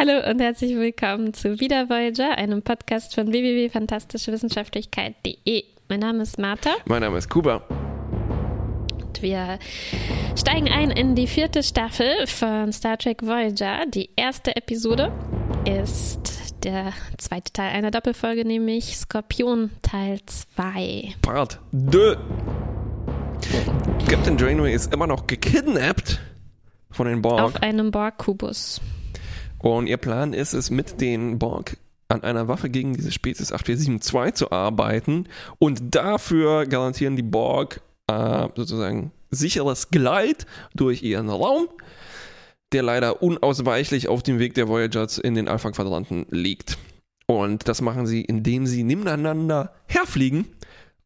Hallo und herzlich willkommen zu Wieder Voyager, einem Podcast von www.fantastischewissenschaftlichkeit.de. Mein Name ist Martha. Mein Name ist Kuba. Und wir steigen ein in die vierte Staffel von Star Trek Voyager. Die erste Episode ist der zweite Teil einer Doppelfolge, nämlich Skorpion Teil 2. Part 2. Captain Janeway ist immer noch gekidnappt von den Borg. Auf einem Borg-Kubus. Und ihr Plan ist es, mit den Borg an einer Waffe gegen diese Spezies 8472 zu arbeiten. Und dafür garantieren die Borg äh, sozusagen sicheres Gleit durch ihren Raum, der leider unausweichlich auf dem Weg der Voyagers in den Alpha-Quadranten liegt. Und das machen sie, indem sie nebeneinander herfliegen.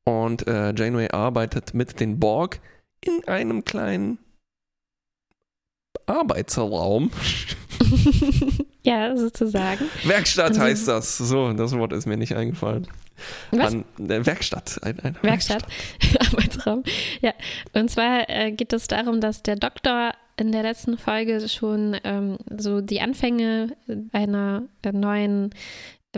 Und äh, Janeway arbeitet mit den Borg in einem kleinen Arbeitsraum. ja, sozusagen. Werkstatt also, heißt das. So, das Wort ist mir nicht eingefallen. Was? An, äh, Werkstatt. Ein, ein Werkstatt. Arbeitsraum. Ja. Und zwar äh, geht es darum, dass der Doktor in der letzten Folge schon ähm, so die Anfänge einer neuen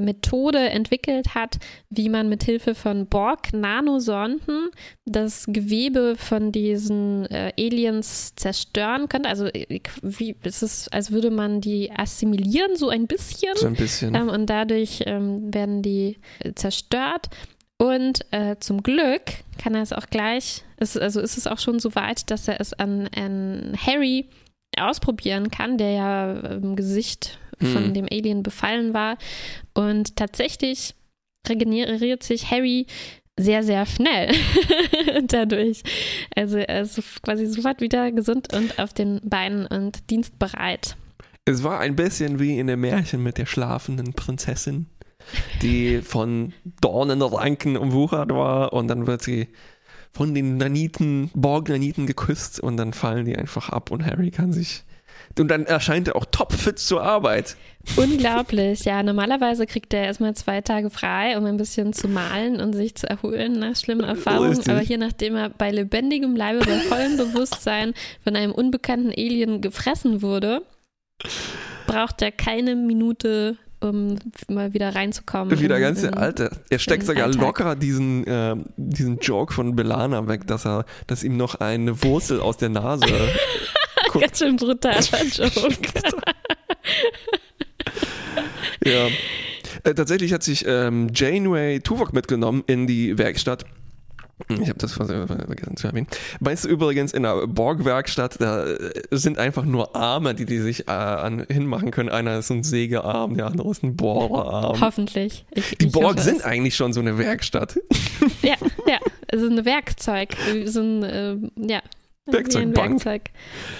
Methode entwickelt hat, wie man mit Hilfe von Borg-Nanosonden das Gewebe von diesen äh, Aliens zerstören könnte. Also äh, wie ist es, als würde man die assimilieren, so ein bisschen. So ein bisschen. Ähm, und dadurch ähm, werden die äh, zerstört. Und äh, zum Glück kann er es auch gleich, ist, also ist es auch schon so weit, dass er es an, an Harry ausprobieren kann, der ja im Gesicht von mhm. dem Alien befallen war. Und tatsächlich regeneriert sich Harry sehr, sehr schnell dadurch. Also er ist quasi sofort wieder gesund und auf den Beinen und dienstbereit. Es war ein bisschen wie in dem Märchen mit der schlafenden Prinzessin, die von Dornenranken umwuchert war und dann wird sie von den Naniten, Borg-Naniten geküsst und dann fallen die einfach ab und Harry kann sich und dann erscheint er auch topfit zur Arbeit. Unglaublich, ja. Normalerweise kriegt er erstmal zwei Tage frei, um ein bisschen zu malen und sich zu erholen nach schlimmen Erfahrungen. Richtig. Aber hier, nachdem er bei lebendigem Leibe, bei vollem Bewusstsein von einem unbekannten Alien gefressen wurde, braucht er keine Minute um mal wieder reinzukommen. Wieder ganz der Alte. Er steckt sogar Alltag. locker diesen, äh, diesen Joke von Belana weg, dass er, dass ihm noch eine Wurzel aus der Nase Ganz schön brutaler Joke. ja. Äh, tatsächlich hat sich ähm, Janeway Tuvok mitgenommen in die Werkstatt. Ich habe das vergessen zu erwähnen. Weißt du übrigens, in der Borg-Werkstatt, da äh, sind einfach nur Arme, die die sich äh, an, hinmachen können. Einer ist ein Sägearm, der andere ist ein Bohrerarm. Hoffentlich. Ich, die ich Borg sind eigentlich schon so eine Werkstatt. Ja, ja, also ein Werkzeug, so ein, äh, ja, Werkzeugbank. Werkzeug.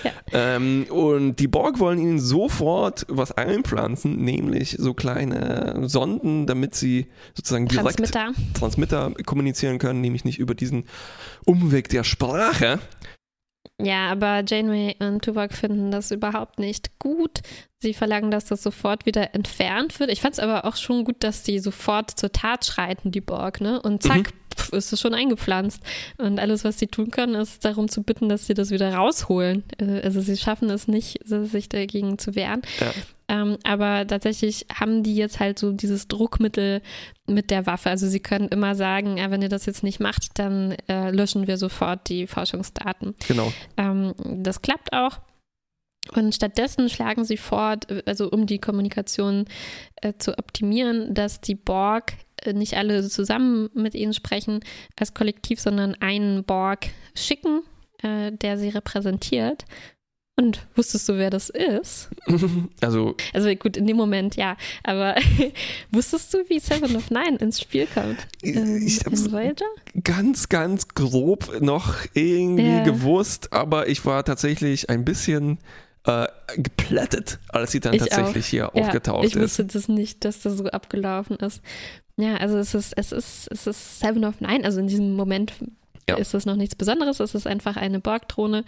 Ja. Ähm, und die Borg wollen ihnen sofort was einpflanzen, nämlich so kleine Sonden, damit sie sozusagen direkt Transmitter, Transmitter kommunizieren können, nämlich nicht über diesen Umweg der Sprache. Ja, aber Janeway und Tuvok finden das überhaupt nicht gut. Sie verlangen, dass das sofort wieder entfernt wird. Ich fand es aber auch schon gut, dass die sofort zur Tat schreiten, die Borg, ne? Und zack, mhm ist es schon eingepflanzt. Und alles, was sie tun können, ist darum zu bitten, dass sie das wieder rausholen. Äh, also sie schaffen es nicht, sich dagegen zu wehren. Ja. Ähm, aber tatsächlich haben die jetzt halt so dieses Druckmittel mit der Waffe. Also sie können immer sagen, ja, wenn ihr das jetzt nicht macht, dann äh, löschen wir sofort die Forschungsdaten. Genau. Ähm, das klappt auch. Und stattdessen schlagen sie vor, also um die Kommunikation äh, zu optimieren, dass die Borg äh, nicht alle zusammen mit ihnen sprechen als Kollektiv, sondern einen Borg schicken, äh, der sie repräsentiert. Und wusstest du, wer das ist? Also. Also gut, in dem Moment ja. Aber wusstest du, wie Seven of Nine ins Spiel kommt? Ähm, ich hab's ganz, ganz grob noch irgendwie ja. gewusst, aber ich war tatsächlich ein bisschen äh, geplättet, als sie dann ich tatsächlich auch. hier ja, aufgetaucht ist. Ich wusste das nicht, dass das so abgelaufen ist. Ja, also es ist, es ist, es ist Seven of Nine, also in diesem Moment ja. ist es noch nichts Besonderes, es ist einfach eine Borgdrohne,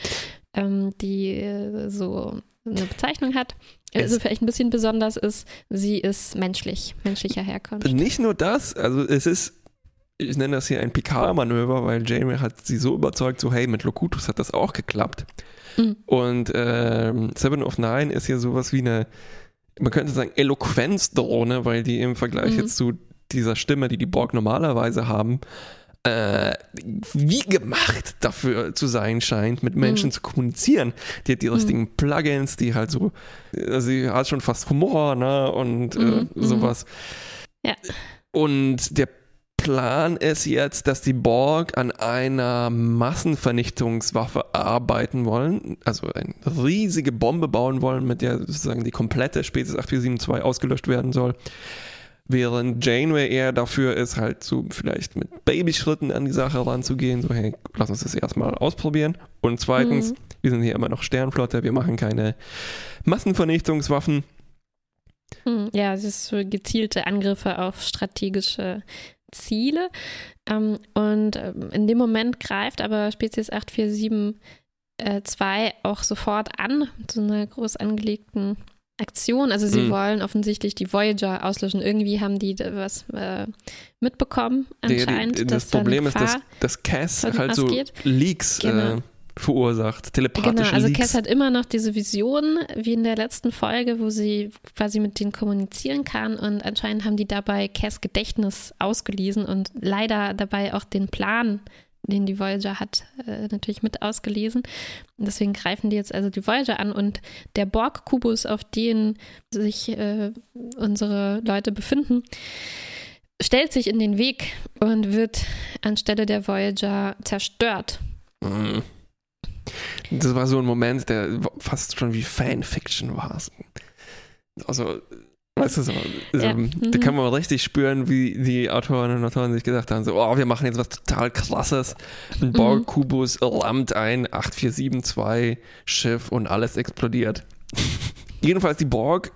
ähm, die äh, so eine Bezeichnung hat. Also vielleicht ein bisschen besonders ist, sie ist menschlich, menschlicher Herkunft. Nicht nur das, also es ist ich nenne das hier ein Picard-Manöver, weil Jamie hat sie so überzeugt, so hey, mit Locutus hat das auch geklappt. Mhm. Und ähm, Seven of Nine ist ja sowas wie eine man könnte sagen, Eloquenzdrohne, weil die im Vergleich Mhm. jetzt zu dieser Stimme, die die Borg normalerweise haben, äh, wie gemacht dafür zu sein scheint, mit Menschen Mhm. zu kommunizieren. Die hat die richtigen Plugins, die halt so, also sie hat schon fast Humor, ne, und Mhm, äh, mhm. sowas. Ja. Und der Plan ist jetzt, dass die Borg an einer Massenvernichtungswaffe arbeiten wollen, also eine riesige Bombe bauen wollen, mit der sozusagen die komplette Spezies 8472 ausgelöscht werden soll. Während Janeway eher dafür ist, halt so vielleicht mit Babyschritten an die Sache ranzugehen, so hey, lass uns das erstmal ausprobieren. Und zweitens, Mhm. wir sind hier immer noch Sternflotte, wir machen keine Massenvernichtungswaffen. Hm, Ja, es ist so gezielte Angriffe auf strategische Ziele. Ähm, und ähm, in dem Moment greift aber Spezies 847 äh, 2 auch sofort an mit so einer groß angelegten Aktion. Also sie Mhm. wollen offensichtlich die Voyager auslöschen. Irgendwie haben die was äh, mitbekommen Die- anscheinend. die, das dass da eine Problem ist, dass, dass Cass halt so ausgeht. Leaks Genau. äh, verursacht, telepathische Genau, also Leaks. Cass hat immer noch diese Vision, wie in der letzten Folge, wo sie quasi mit denen kommunizieren kann und anscheinend haben die dabei Cass Gedächtnis ausgelesen und leider dabei auch den Plan, den die Voyager hat, äh, natürlich mit ausgelesen. Deswegen greifen die jetzt also die Voyager an und der Borg-Kubus, auf den sich äh, unsere Leute befinden, stellt sich in den Weg und wird anstelle der Voyager zerstört. Mhm. Das war so ein Moment, der fast schon wie Fanfiction war. Also, weißt du so, so Ja. da Mhm. kann man richtig spüren, wie die Autorinnen und Autoren sich gedacht haben, so, oh, wir machen jetzt was total krasses. Ein Mhm. Borg-Kubus rammt ein 8472 Schiff und alles explodiert. Jedenfalls die Borg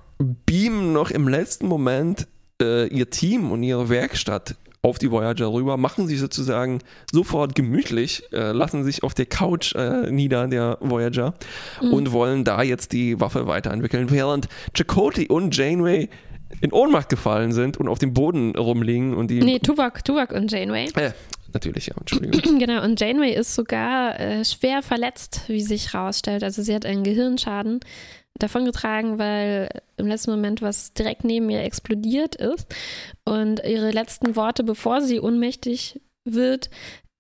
beamen noch im letzten Moment äh, ihr Team und ihre Werkstatt auf die Voyager rüber, machen sich sozusagen sofort gemütlich, äh, lassen sich auf der Couch äh, nieder, der Voyager, Mhm. und wollen da jetzt die Waffe weiterentwickeln, während Chakotay und Janeway in Ohnmacht gefallen sind und auf dem Boden rumliegen und die. Nee, Tuvok, Tuvok und Janeway. Äh, natürlich, ja, Entschuldigung. Genau, und Janeway ist sogar äh, schwer verletzt, wie sich herausstellt. Also sie hat einen Gehirnschaden davongetragen, weil im letzten Moment was direkt neben ihr explodiert ist. Und ihre letzten Worte, bevor sie ohnmächtig wird,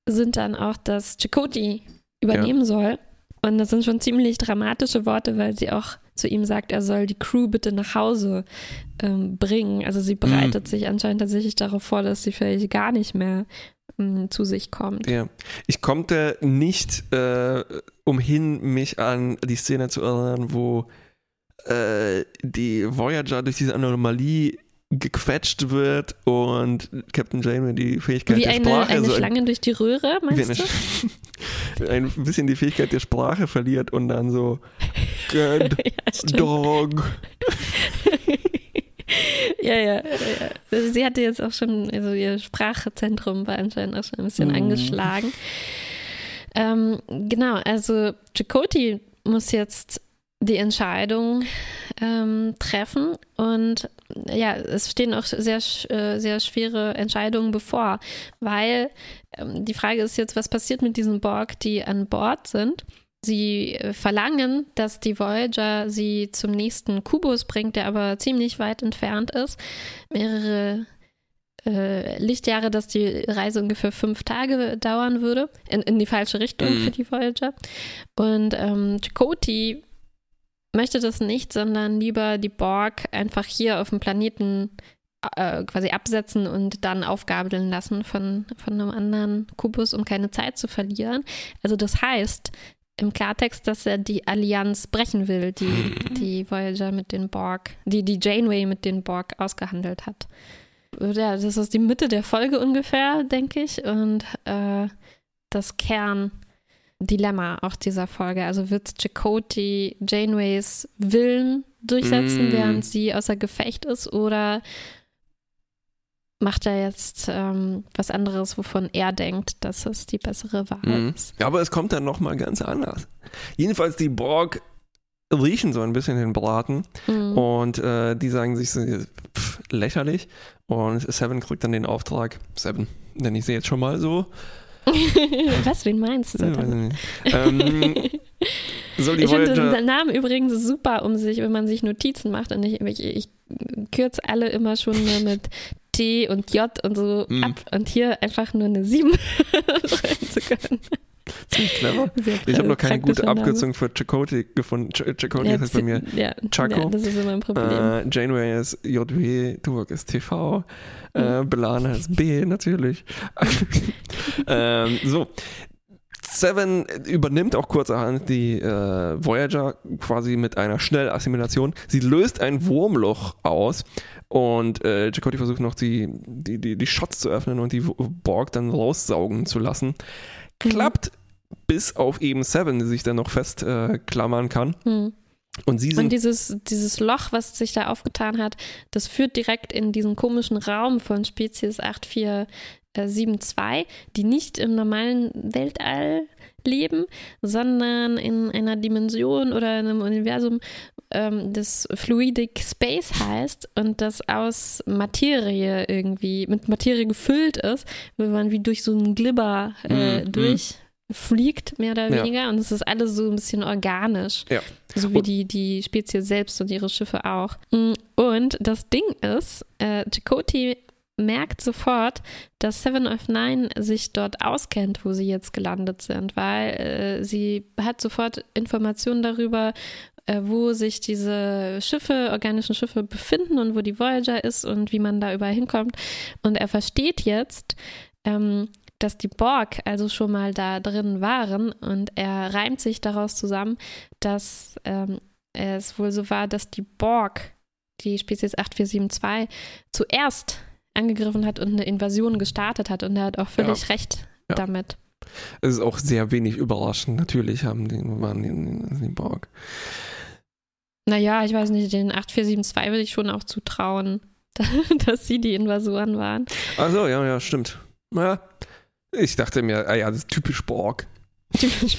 sind dann auch, dass Chakotay übernehmen soll. Und das sind schon ziemlich dramatische Worte, weil sie auch zu ihm sagt, er soll die Crew bitte nach Hause ähm, bringen. Also sie bereitet sich anscheinend tatsächlich darauf vor, dass sie vielleicht gar nicht mehr ähm, zu sich kommt. Ja. Ich konnte nicht äh, umhin, mich an die Szene zu erinnern, wo äh, die Voyager durch diese Anomalie gequetscht wird und Captain Janeway die Fähigkeit Wie der eine, Sprache eine so ein- Schlange durch die Röhre, meinst eine du? Ein bisschen die Fähigkeit der Sprache verliert und dann so Good ja. Dog. ja, ja, ja, ja. Also Sie hatte jetzt auch schon, also ihr Sprachzentrum war anscheinend auch schon ein bisschen Mhm. angeschlagen. Ähm, genau, also Chakoti muss jetzt die Entscheidung ähm, treffen und ja, es stehen auch sehr, äh, sehr schwere Entscheidungen bevor, weil ähm, die Frage ist jetzt, was passiert mit diesen Borg, die an Bord sind? Sie äh, verlangen, dass die Voyager sie zum nächsten Kubus bringt, der aber ziemlich weit entfernt ist. Mehrere äh, Lichtjahre, dass die Reise ungefähr fünf Tage dauern würde, in, in die falsche Richtung Mhm. für die Voyager. Und ähm, Chakotay möchte das nicht, sondern lieber die Borg einfach hier auf dem Planeten äh, quasi absetzen und dann aufgabeln lassen von, von einem anderen Kubus, um keine Zeit zu verlieren. Also das heißt im Klartext, dass er die Allianz brechen will, die die Voyager mit den Borg, die die Janeway mit den Borg ausgehandelt hat. Ja, das ist die Mitte der Folge ungefähr, denke ich, und äh, das Kerndilemma auch dieser Folge. Also wird Chakotay Janeways Willen durchsetzen, Mm. während sie außer Gefecht ist, oder macht er jetzt ähm, was anderes, wovon er denkt, dass es die bessere Wahl Mhm. ist? Ja, aber es kommt dann nochmal ganz anders. Jedenfalls die Borg riechen so ein bisschen den Braten Mhm. und äh, die sagen sich so, pff, lächerlich und Seven kriegt dann den Auftrag, Seven, nenne ich sie jetzt schon mal so, was, wen meinst du? Ja, ähm, die Ich finde den Namen übrigens super um sich, wenn man sich Notizen macht. Und ich, ich, ich kürze alle immer schon mit T und J und so Mm. ab. Und hier einfach nur eine 7 schreiben zu können. Ziemlich clever. Sehr Ich habe noch keine gute praktischer Name. Abkürzung für Chakotay gefunden. Ch Chakotay Ja, heißt bei mir ja, Chaco. Ja, das ist immer ein Problem. Äh, Janeway ist JW, Tuvok ist TV, Mhm. äh, Belana ist B natürlich. ähm, so. Seven übernimmt auch kurzerhand die äh, Voyager quasi mit einer Schnellassimilation. Sie löst ein Wurmloch aus und äh, Chakotay versucht noch die, die, die, die Shots zu öffnen und die Borg dann raussaugen zu lassen. Klappt bis auf eben Seven, die sich dann noch festklammern äh, klammern kann. Hm. Und sie sind Und dieses, dieses Loch, was sich da aufgetan hat, das führt direkt in diesen komischen Raum von Spezies 8472, die nicht im normalen Weltall leben, sondern in einer Dimension oder in einem Universum, ähm, das Fluidic Space heißt und das aus Materie irgendwie, mit Materie gefüllt ist, wo man wie durch so einen Glibber äh, Mm, durchfliegt, mehr oder Ja. weniger. Und es ist alles so ein bisschen organisch. Ja. So wie Und- die, die Spezies selbst und ihre Schiffe auch. Mm, Und das Ding ist, äh, Chakotay merkt sofort, dass Seven of Nine sich dort auskennt, wo sie jetzt gelandet sind, weil äh, sie hat sofort Informationen darüber, äh, wo sich diese Schiffe, organischen Schiffe befinden und wo die Voyager ist und wie man da überall hinkommt. Und er versteht jetzt, ähm, dass die Borg also schon mal da drin waren und er reimt sich daraus zusammen, dass ähm, es wohl so war, dass die Borg, die Spezies 8472, zuerst angegriffen hat und eine Invasion gestartet hat und er hat auch völlig recht Ja. damit. Es ist auch sehr wenig überraschend. Natürlich haben die, waren die, die Borg. Naja, ich weiß nicht, den 8472 würde ich schon auch zutrauen, dass sie die Invasoren waren. Also ja, ja, stimmt. Ja, ich dachte mir, ah ja, das ist typisch Borg. Typisch.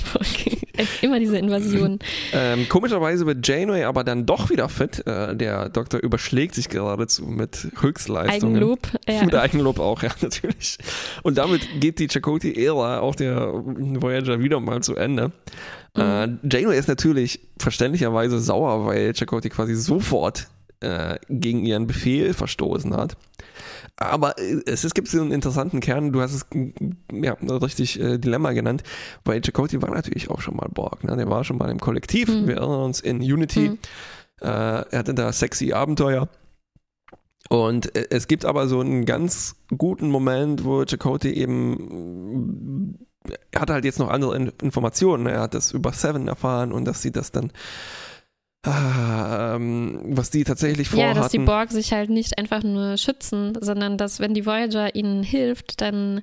Immer diese Invasion. Ähm, komischerweise wird Janeway aber dann doch wieder fit. Äh, der Doktor überschlägt sich geradezu mit Höchstleistungen. Eigenlob. Ja. Mit Eigenlob auch, ja, natürlich. Und damit geht die Chakotay-Ära auch der Voyager wieder mal zu Ende. Äh, Janeway ist natürlich verständlicherweise sauer, weil Chakotay quasi sofort äh, gegen ihren Befehl verstoßen hat. Aber äh, es, es gibt so einen interessanten Kern, du hast es mm, ja, richtig äh, Dilemma genannt, weil Chakotay war natürlich auch schon mal Borg, ne? der war schon mal im Kollektiv, Mhm. wir erinnern uns in Unity, Mhm. äh, er hatte da sexy Abenteuer. Und äh, es gibt aber so einen ganz guten Moment, wo Chakotay eben, er hat halt jetzt noch andere In Informationen. Er hat das über Seven erfahren und dass sie das dann, ah, ähm, was die tatsächlich Ja, vorhatten. dass die Borg sich halt nicht einfach nur schützen, sondern dass, wenn die Voyager ihnen hilft, dann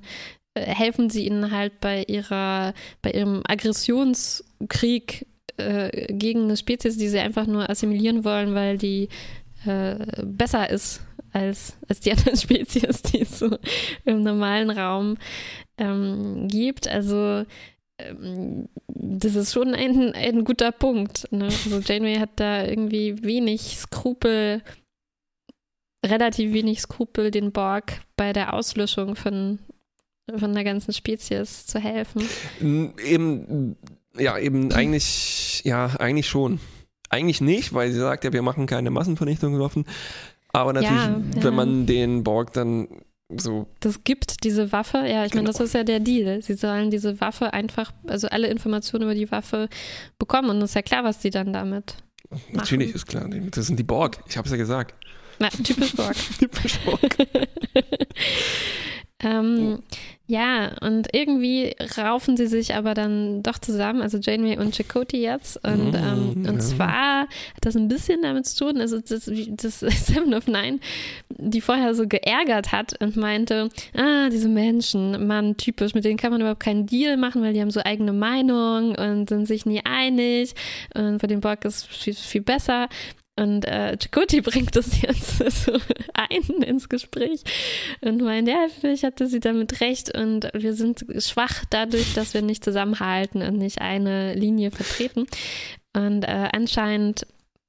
äh, helfen sie ihnen halt bei ihrer, bei ihrem Aggressionskrieg äh, gegen eine Spezies, die sie einfach nur assimilieren wollen, weil die äh, besser ist als, als die anderen Spezies, die es so im normalen Raum ähm, gibt. Also das ist schon ein, ein guter Punkt. Ne? Also Janeway hat da irgendwie wenig Skrupel, relativ wenig Skrupel, den Borg bei der Auslöschung von, von der ganzen Spezies zu helfen. Eben, ja, eben eigentlich, ja, eigentlich schon. Eigentlich nicht, weil sie sagt ja, wir machen keine Massenvernichtungswaffen. Aber natürlich, Ja, ja. wenn man den Borg dann so, Das gibt diese Waffe, ja, ich meine, Genau. das ist ja der Deal. Sie sollen diese Waffe einfach, also alle Informationen über die Waffe bekommen und es ist ja klar, was sie dann damit. natürlich ist klar, das sind die Borg. Ich habe es ja gesagt. Na, typisch Borg. Typisch Borg. ähm, ja, und irgendwie raufen sie sich aber dann doch zusammen, also Janeway und Chakotay jetzt. Und, Mm, ähm, ja. und zwar hat das ein bisschen damit zu tun, also das, das Seven of Nine, die vorher so geärgert hat und meinte, ah, diese Menschen, Mann, typisch, mit denen kann man überhaupt keinen Deal machen, weil die haben so eigene Meinung und sind sich nie einig. Und bei dem Borg ist viel, viel besser. Und äh, Chakotay bringt das jetzt so ein ins Gespräch und meint, ja, vielleicht hatte sie damit recht und wir sind schwach dadurch, dass wir nicht zusammenhalten und nicht eine Linie vertreten. Und äh, anscheinend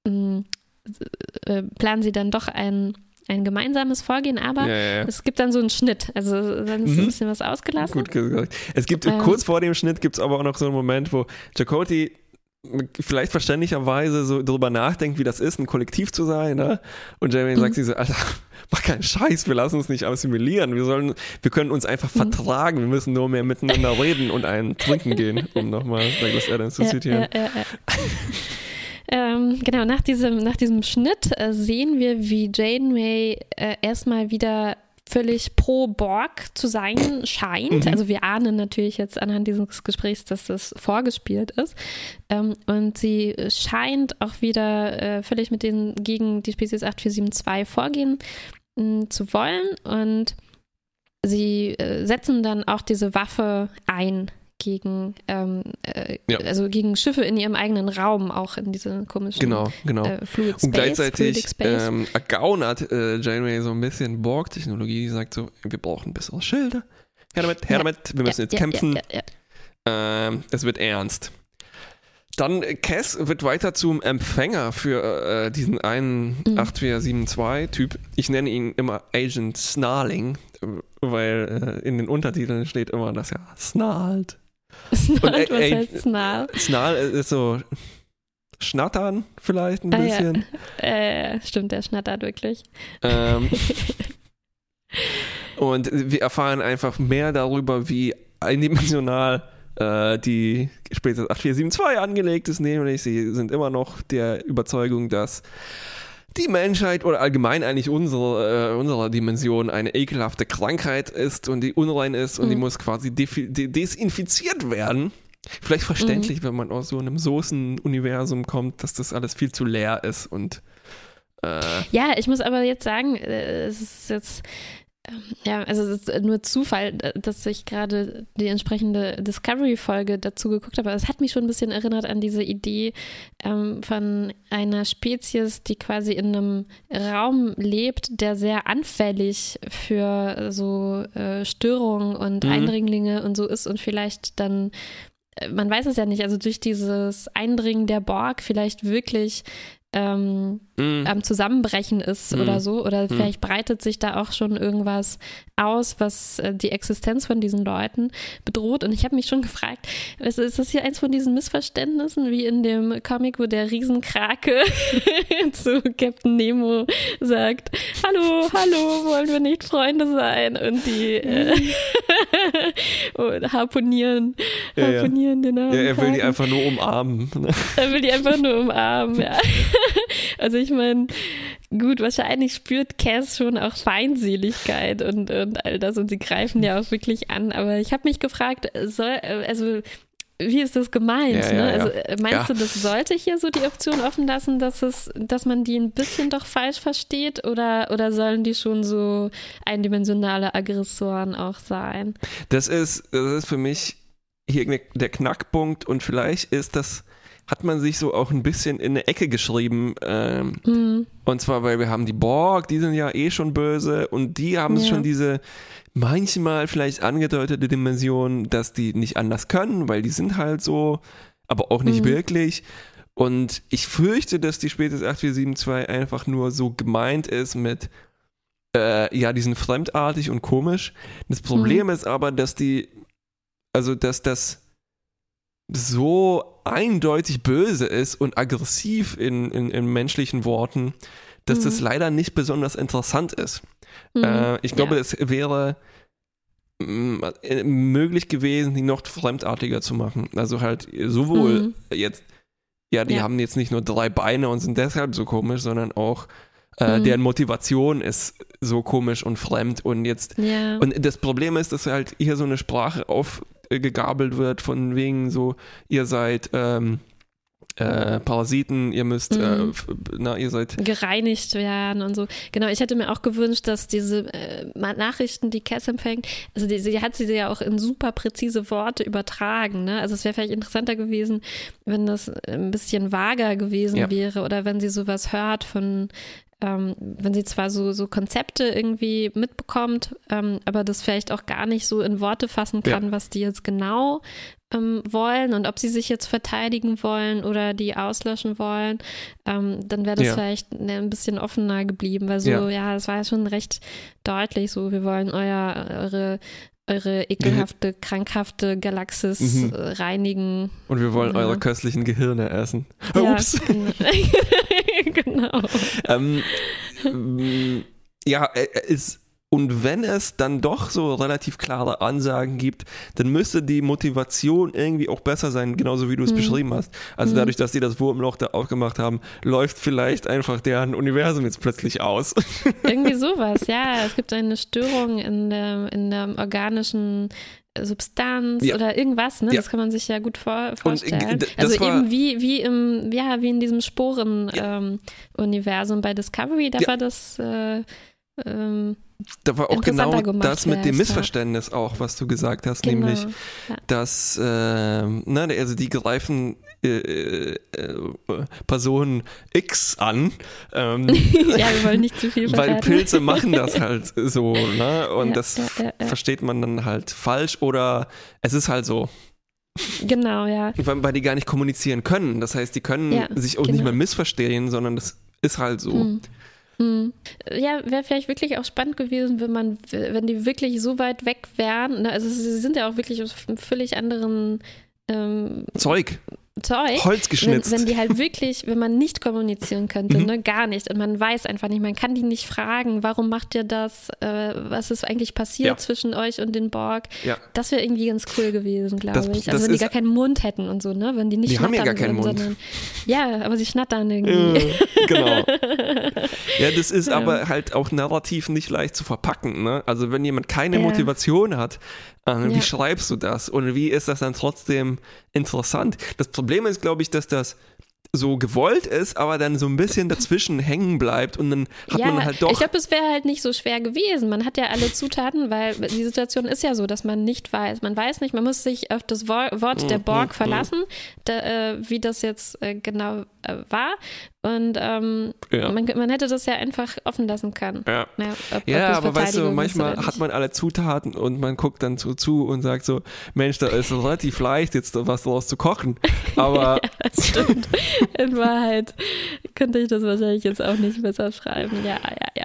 mh, äh, planen sie dann doch ein, ein gemeinsames Vorgehen, aber Ja, ja, ja. es gibt dann so einen Schnitt. Also dann ist Mhm. ein bisschen was ausgelassen. Gut gesagt. Es gibt Ähm. kurz vor dem Schnitt gibt es aber auch noch so einen Moment, wo Chakotay vielleicht verständlicherweise so drüber nachdenkt, wie das ist, ein Kollektiv zu sein, ne? Und Janeway mhm. sagt sie so, Alter, mach keinen Scheiß, wir lassen uns nicht assimilieren. Wir sollen, wir können uns einfach mhm. vertragen, wir müssen nur mehr miteinander reden und einen trinken gehen, um nochmal Douglas Adams zu zitieren. Ja, ja, ja, ähm, genau, nach diesem, nach diesem Schnitt äh, sehen wir, wie Janeway äh, erstmal wieder völlig pro Borg zu sein scheint. Mhm. Also wir ahnen natürlich jetzt anhand dieses Gesprächs, dass das vorgespielt ist. Ähm, und sie scheint auch wieder äh, völlig mit den gegen die Spezies 8472 vorgehen mh, zu wollen. Und sie äh, setzen dann auch diese Waffe ein gegen, ähm, äh, ja. also gegen Schiffe in ihrem eigenen Raum, auch in diese komischen genau, genau. Äh, Fluid Space, Und gleichzeitig ähm, ergaunert äh, Janeway so ein bisschen Borg-Technologie, die sagt so, wir brauchen bessere Schilde. Her damit, her ja. damit, wir müssen ja, jetzt kämpfen. Ähm, es wird ernst. Dann äh, Cass wird weiter zum Empfänger für äh, diesen einen mhm. 8472-Typ. Ich nenne ihn immer Agent Snarling, weil äh, in den Untertiteln steht immer, dass er snarlt. Snarl, was heißt Snarl? Snarl ist so schnattern vielleicht ein ah, bisschen. Ja. Äh, stimmt, der schnattert wirklich. Ähm, und wir erfahren einfach mehr darüber, wie eindimensional äh, die später 8472 angelegt ist, nämlich sie sind immer noch der Überzeugung, dass die Menschheit oder allgemein eigentlich unsere, äh, unsere Dimension eine ekelhafte Krankheit ist und die unrein ist und mhm. die muss quasi desinfiziert werden. Vielleicht verständlich, mhm. wenn man aus so einem Soßen-Universum kommt, dass das alles viel zu leer ist und äh ja, ich muss aber jetzt sagen, äh, es ist jetzt ja, also es ist nur Zufall, dass ich gerade die entsprechende Discovery-Folge dazu geguckt habe. Es hat mich schon ein bisschen erinnert an diese Idee ähm, von einer Spezies, die quasi in einem Raum lebt, der sehr anfällig für so äh, Störungen und mhm. Eindringlinge und so ist und vielleicht dann äh, man weiß es ja nicht, also durch dieses Eindringen der Borg vielleicht wirklich ähm, mm. am Zusammenbrechen ist mm. oder so. Oder mm. vielleicht breitet sich da auch schon irgendwas aus, was äh, die Existenz von diesen Leuten bedroht. Und ich habe mich schon gefragt, ist, ist das hier eins von diesen Missverständnissen, wie in dem Comic, wo der Riesenkrake zu Captain Nemo sagt, hallo, hallo, wollen wir nicht Freunde sein? Und die äh, und harponieren, ja, harponieren ja. den Armen. Ja, er will die einfach nur umarmen. Er will die einfach nur umarmen, ja. also ich meine, gut, wahrscheinlich spürt Cass schon auch Feindseligkeit und, und all das und sie greifen ja auch wirklich an. Aber ich habe mich gefragt, soll, also wie ist das gemeint? Ja, ne? ja, also äh, meinst du, das sollte hier so die Option offen lassen, dass es, dass man die ein bisschen doch falsch versteht oder, oder sollen die schon so eindimensionale Aggressoren auch sein? Das ist, das ist für mich hier der Knackpunkt und vielleicht ist das hat man sich so auch ein bisschen in eine Ecke geschrieben. Ähm, mhm. Und zwar, weil wir haben die Borg, die sind ja eh schon böse und die haben ja. schon diese manchmal vielleicht angedeutete Dimension, dass die nicht anders können, weil die sind halt so, aber auch nicht mhm. wirklich. Und ich fürchte, dass die Spezies 8472 einfach nur so gemeint ist mit, äh, ja, die sind fremdartig und komisch. Das Problem mhm. ist aber, dass die, also dass das so eindeutig böse ist und aggressiv in, in, in menschlichen Worten, dass mhm. das leider nicht besonders interessant ist. Mhm. Äh, ich glaube, ja. es wäre mm, äh, möglich gewesen, die noch fremdartiger zu machen. Also halt sowohl mhm. jetzt, ja, die ja. haben jetzt nicht nur drei Beine und sind deshalb so komisch, sondern auch äh, mhm. deren Motivation ist so komisch und fremd und jetzt ja. und das Problem ist, dass halt hier so eine Sprache auf gegabelt wird, von wegen so, ihr seid ähm, äh, Parasiten, ihr müsst, äh, mhm. äh, na, ihr seid gereinigt werden und so. Genau, ich hätte mir auch gewünscht, dass diese äh, Nachrichten, die Cass empfängt, also die, sie hat sie ja auch in super präzise Worte übertragen. Ne? Also es wäre vielleicht interessanter gewesen, wenn das ein bisschen vager gewesen ja. wäre oder wenn sie sowas hört von ähm, wenn sie zwar so, so Konzepte irgendwie mitbekommt, ähm, aber das vielleicht auch gar nicht so in Worte fassen kann, ja. was die jetzt genau ähm, wollen und ob sie sich jetzt verteidigen wollen oder die auslöschen wollen, ähm, dann wäre das ja. vielleicht ne, ein bisschen offener geblieben, weil so, ja, es ja, war ja schon recht deutlich so, wir wollen euer, eure eure ekelhafte, krankhafte Galaxis Mhm. äh, reinigen. Und wir wollen Ja. eure köstlichen Gehirne essen. Ja, Ups. Genau. ähm, ja, äh, es, und wenn es dann doch so relativ klare Ansagen gibt, dann müsste die Motivation irgendwie auch besser sein, genauso wie du es Hm. beschrieben hast. Also Hm. dadurch, dass die das Wurmloch da aufgemacht haben, läuft vielleicht einfach deren Universum jetzt plötzlich aus. Irgendwie sowas, ja. Es gibt eine Störung in der, in der organischen Substanz Ja. oder irgendwas, ne? Ja. Das kann man sich ja gut vor, Und, vorstellen. äh, d- das also eben wie, wie im, ja, wie in diesem Sporen-Universum bei Discovery, da Ja. war das äh, ähm, Da war auch genau gemacht das mit dem vielleicht, ja. Missverständnis auch, was du gesagt hast, genau. nämlich, dass, ähm, ne, also die greifen äh, äh, äh, Person X an, ähm, ja, wir wollen nicht zu viel weil verraten. Pilze machen das halt so, ne, und Ja, das ja, ja, ja. versteht man dann halt falsch oder es ist halt so, Genau, ja. weil, weil die gar nicht kommunizieren können. Das heißt, die können Ja, sich auch genau. nicht mehr missverstehen, sondern das ist halt so. Hm. Hm. Ja, wäre vielleicht wirklich auch spannend gewesen, wenn man, wenn die wirklich so weit weg wären. Ne? Also sie sind ja auch wirklich aus einem völlig anderen ähm, Zeug, Zeug. Holz Wenn, geschnitzt. wenn die halt wirklich, wenn man nicht kommunizieren könnte, Mhm. ne, gar nicht, und man weiß einfach nicht, man kann die nicht fragen, warum macht ihr das, äh, was ist eigentlich passiert Ja. zwischen euch und den Borg, ja. das wäre irgendwie ganz cool gewesen, glaube ich. Also wenn die gar keinen Mund hätten und so, ne, wenn die nicht Die haben ja schnattern gar keinen würden, Mund. sondern, ja, aber sie schnattern irgendwie. Äh, genau. Ja, das ist Ja. aber halt auch narrativ nicht leicht zu verpacken. Ne? Also wenn jemand keine Ja. Motivation hat, äh, wie Ja. schreibst du das? Und wie ist das dann trotzdem interessant? Das Problem ist, glaube ich, dass das so gewollt ist, aber dann so ein bisschen dazwischen hängen bleibt und dann hat ja, man halt doch. ich glaube, es wäre halt nicht so schwer gewesen. Man hat ja alle Zutaten, weil die Situation ist ja so, dass man nicht weiß. Man weiß nicht, man muss sich auf das Wor Wort der Mhm, Borg mhm. verlassen, da, äh, wie das jetzt äh, genau war. Und ähm, ja. man, man hätte das ja einfach offen lassen können. ja. Ja, ob Ja, aber weißt du, manchmal hat man alle Zutaten und man guckt dann so zu und sagt so, Mensch, da ist relativ leicht, jetzt was daraus zu kochen. Aber Das stimmt. In Wahrheit könnte ich das wahrscheinlich jetzt auch nicht besser schreiben. Ja, ja, ja.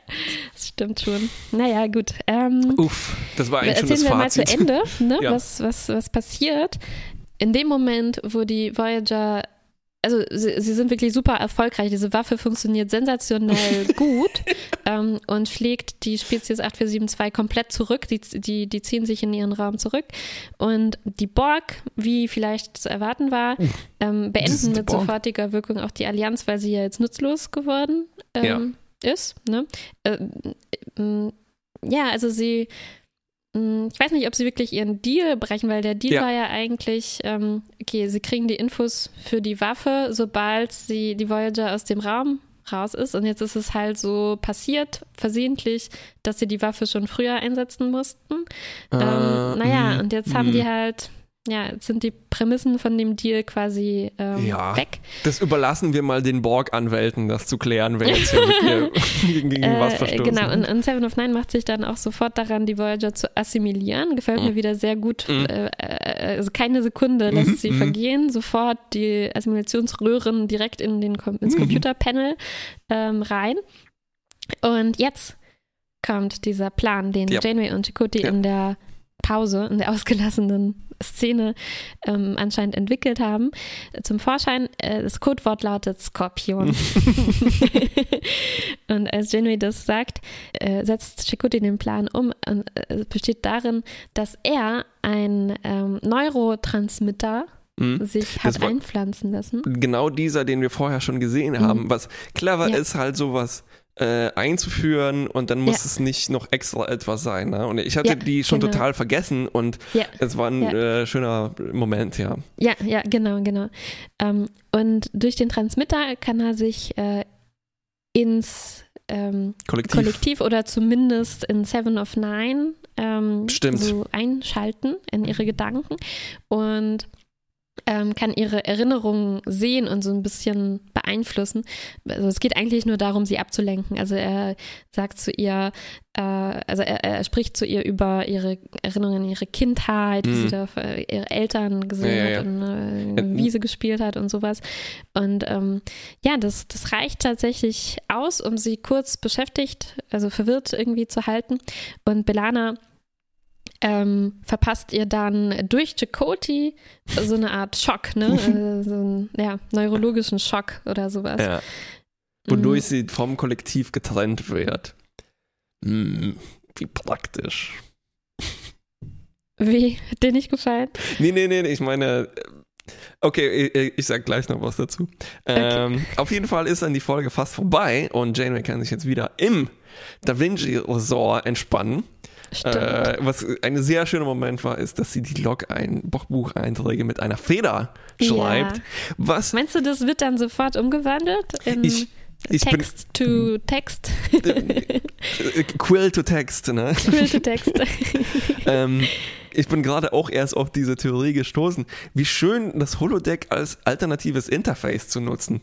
Das stimmt schon. Naja, gut. Ähm, uff, das war eigentlich schon Erzählen das wir mal zu Fazit. Ende, ne, Ja. was, was, was passiert. In dem Moment, wo die Voyager, also sie, sie sind wirklich super erfolgreich, diese Waffe funktioniert sensationell gut ähm, und schlägt die Spezies 8472 komplett zurück. Die, die, die ziehen sich in ihren Raum zurück. Und die Borg, wie vielleicht zu erwarten war, ähm, Das sind beenden mit Borg. sofortiger Wirkung auch die Allianz, weil sie ja jetzt nutzlos geworden ähm, ist. Ne? Äh, ähm, ja, also sie, mh, ich weiß nicht, ob sie wirklich ihren Deal brechen, weil der Deal Ja. war ja eigentlich, ähm, okay, sie kriegen die Infos für die Waffe, sobald sie die Voyager aus dem Raum raus ist. Und jetzt ist es halt so passiert, versehentlich, dass sie die Waffe schon früher einsetzen mussten. Äh, ähm, naja, mm, und jetzt haben mm. die halt, ja, jetzt sind die Prämissen von dem Deal quasi ähm, Ja. weg. Das überlassen wir mal den Borg-Anwälten, das zu klären, wer jetzt hier gegen, gegen was Äh, verstoßen genau, und, und Seven of Nine macht sich dann auch sofort daran, die Voyager zu assimilieren. Gefällt mir wieder sehr gut. Mhm. Äh, äh, also keine Sekunde lässt Mhm, sie mhm. vergehen. Sofort die Assimilationsröhren direkt in den, ins Mhm. Computerpanel ähm, rein. Und jetzt kommt dieser Plan, den Ja. Janeway und Chakotay Ja. in der Pause, in der ausgelassenen Szene ähm, anscheinend entwickelt haben, zum Vorschein. Äh, das Codewort lautet Skorpion. und als Janeway das sagt, äh, setzt Chakotay den Plan um und äh, besteht darin, dass er ein ähm, Neurotransmitter Mhm. sich hat einpflanzen lassen. Genau dieser, den wir vorher schon gesehen Mhm. haben. Was clever Ja. ist, halt sowas äh, einzuführen und dann muss Ja. es nicht noch extra etwas sein. Ne? Und ich hatte Ja, die schon genau. total vergessen und Ja. es war ein äh, schöner Moment, ja. Ja, ja, genau, genau. Ähm, und durch den Transmitter kann er sich äh, ins ähm, Kollektiv. Kollektiv oder zumindest in Seven of Nine ähm, so einschalten in ihre Gedanken und ähm, kann ihre Erinnerungen sehen und so ein bisschen beeinflussen. Also es geht eigentlich nur darum, sie abzulenken. Also er sagt zu ihr, äh, also er, er spricht zu ihr über ihre Erinnerungen an ihre Kindheit, wie Mhm. sie da auf, äh, ihre Eltern gesehen Ja, hat ja. und Äh, Wiese gespielt hat und sowas. Und ähm, ja, das, das reicht tatsächlich aus, um sie kurz beschäftigt, also verwirrt irgendwie zu halten. Und Belana ähm, verpasst ihr dann durch Chakoti so eine Art Schock, ne? äh, so einen ja, neurologischen Schock oder sowas. Ja. Wodurch mhm. sie vom Kollektiv getrennt wird. Hm, wie praktisch. Wie? Hat dir nicht gefallen? Nee, nee, nee, ich meine, Okay, ich, ich sag gleich noch was dazu. Ähm, okay. Auf jeden Fall ist dann die Folge fast vorbei und Janeway kann sich jetzt wieder im Da Vinci Resort entspannen. Äh, was ein sehr schöner Moment war, ist, dass sie die Log-Bucheinträge mit einer Feder schreibt. Ja. Was Meinst du, das wird dann sofort umgewandelt? In ich, ich Text bin, to Text. Quill to Text, ne? Quill to Text. ähm, ich bin gerade auch erst auf diese Theorie gestoßen, wie schön das Holodeck als alternatives Interface zu nutzen.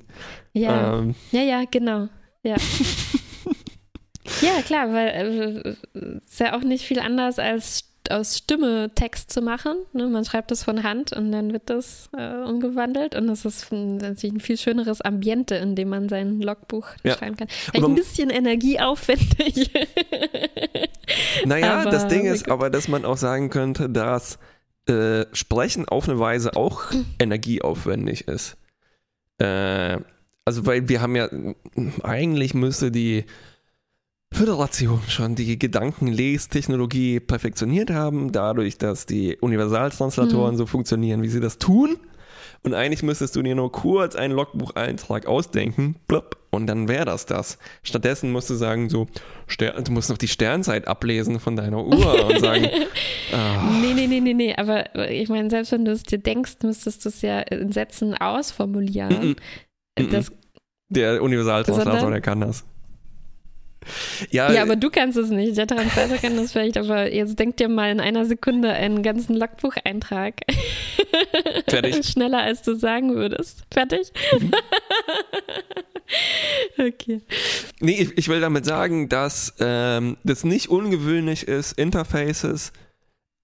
Ja, ähm. ja, ja, genau. Ja. ja, klar, weil es äh, ist ja auch nicht viel anders als aus Stimme Text zu machen. Ne? Man schreibt das von Hand und dann wird das äh, umgewandelt und das ist ein, ein, viel schöneres Ambiente, in dem man sein Logbuch ja. schreiben kann. Vielleicht ein bisschen energieaufwendig. naja, aber, das Ding ist aber, dass man auch sagen könnte, dass äh, Sprechen auf eine Weise auch energieaufwendig ist. Äh, also, weil wir haben ja, eigentlich müsste die Föderation schon die Gedankenlestechnologie perfektioniert haben, dadurch, dass die Universaltranslatoren mhm. so funktionieren, wie sie das tun. Und eigentlich müsstest du dir nur kurz einen Logbucheintrag ausdenken, blub, und dann wäre das das. Stattdessen musst du sagen, so, du musst noch die Sternzeit ablesen von deiner Uhr und sagen. Nee, nee, nee, nee, nee, aber ich meine, selbst wenn du es dir denkst, müsstest du es ja in Sätzen ausformulieren. Mm -mm. Das, der Universaltranslator, der kann das. Ja, ja, aber du kannst es nicht. Der Translator kann das vielleicht, aber jetzt denk dir mal in einer Sekunde einen ganzen Logbucheintrag. Fertig. Schneller als du sagen würdest. Fertig? Mhm. okay. Nee, ich, ich, will damit sagen, dass ähm, das nicht ungewöhnlich ist, Interfaces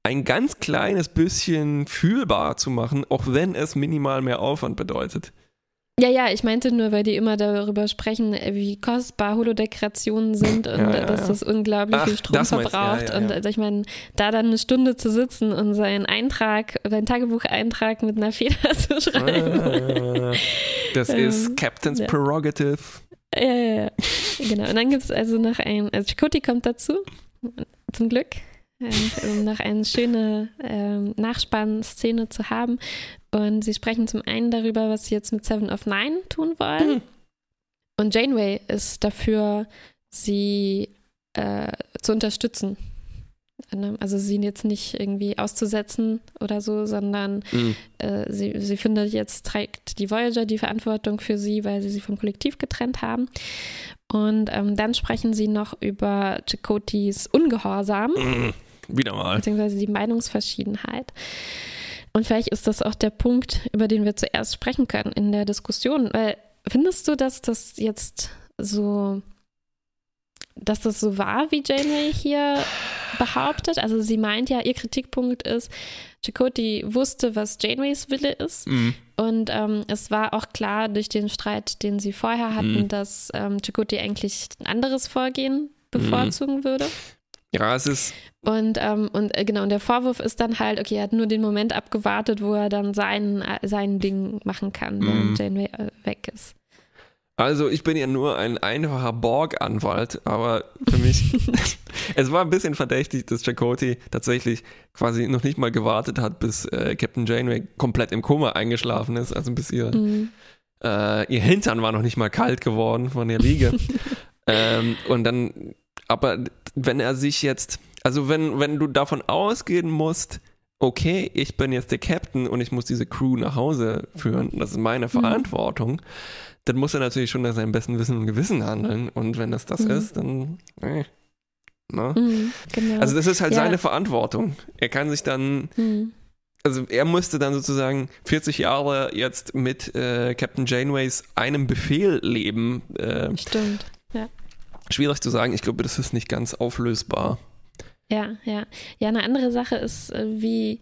ein ganz kleines bisschen fühlbar zu machen, auch wenn es minimal mehr Aufwand bedeutet. Ja, ja, ich meinte nur, weil die immer darüber sprechen, wie kostbar Holodekorationen sind und ja, ja, dass das unglaublich Ach, viel Strom verbraucht. Und ich meine, da dann eine Stunde zu sitzen und seinen Eintrag, seinen Tagebucheintrag mit einer Feder zu schreiben. das ähm, ist Captain's Prerogative. Ja, ja, ja. genau. Und dann gibt es also noch ein, also Chakoti kommt dazu, zum Glück um noch eine schöne ähm, Nachspannszene zu haben. Und sie sprechen zum einen darüber, was sie jetzt mit Seven of Nine tun wollen. Mhm. Und Janeway ist dafür, sie äh, zu unterstützen. Also sie jetzt nicht irgendwie auszusetzen oder so, sondern mhm. äh, sie, sie findet, jetzt trägt die Voyager die Verantwortung für sie, weil sie sie vom Kollektiv getrennt haben. Und ähm, dann sprechen sie noch über Chakotis Ungehorsam. Mhm wieder mal. Beziehungsweise die Meinungsverschiedenheit. Und vielleicht ist das auch der Punkt, über den wir zuerst sprechen können in der Diskussion. Weil findest du, dass das jetzt so, dass das so war, wie Janeway hier behauptet? Also sie meint ja, ihr Kritikpunkt ist, Chakoti wusste, was Janeways Wille ist. Mhm. Und ähm, es war auch klar durch den Streit, den sie vorher hatten, mhm. dass ähm, Chakoti eigentlich ein anderes Vorgehen bevorzugen mhm. würde. Ja, es ist. Und, ähm, und äh, genau, und der Vorwurf ist dann halt, okay, er hat nur den Moment abgewartet, wo er dann sein, äh, sein Ding machen kann, während mm. Janeway äh, weg ist. Also ich bin ja nur ein einfacher Borg-Anwalt, aber für mich, es war ein bisschen verdächtig, dass Chakoti tatsächlich quasi noch nicht mal gewartet hat, bis äh, Captain Janeway komplett im Koma eingeschlafen ist, also bis ihr, mm. ihr Hintern war noch nicht mal kalt geworden von der Liege. ähm, und dann, aber wenn er sich jetzt, also wenn, wenn du davon ausgehen musst, okay, ich bin jetzt der Captain und ich muss diese Crew nach Hause führen, das ist meine mhm. Verantwortung, dann muss er natürlich schon nach seinem besten Wissen und Gewissen handeln. Und wenn das das mhm. ist, dann. Äh, ne? mhm, genau. Also, das ist halt ja. seine Verantwortung. Er kann sich dann. Mhm. Also, er müsste dann sozusagen 40 Jahre jetzt mit äh, Captain Janeways einem Befehl leben. Äh, Stimmt, ja schwierig zu sagen. Ich glaube, das ist nicht ganz auflösbar. Ja, ja. Ja, eine andere Sache ist, äh, wie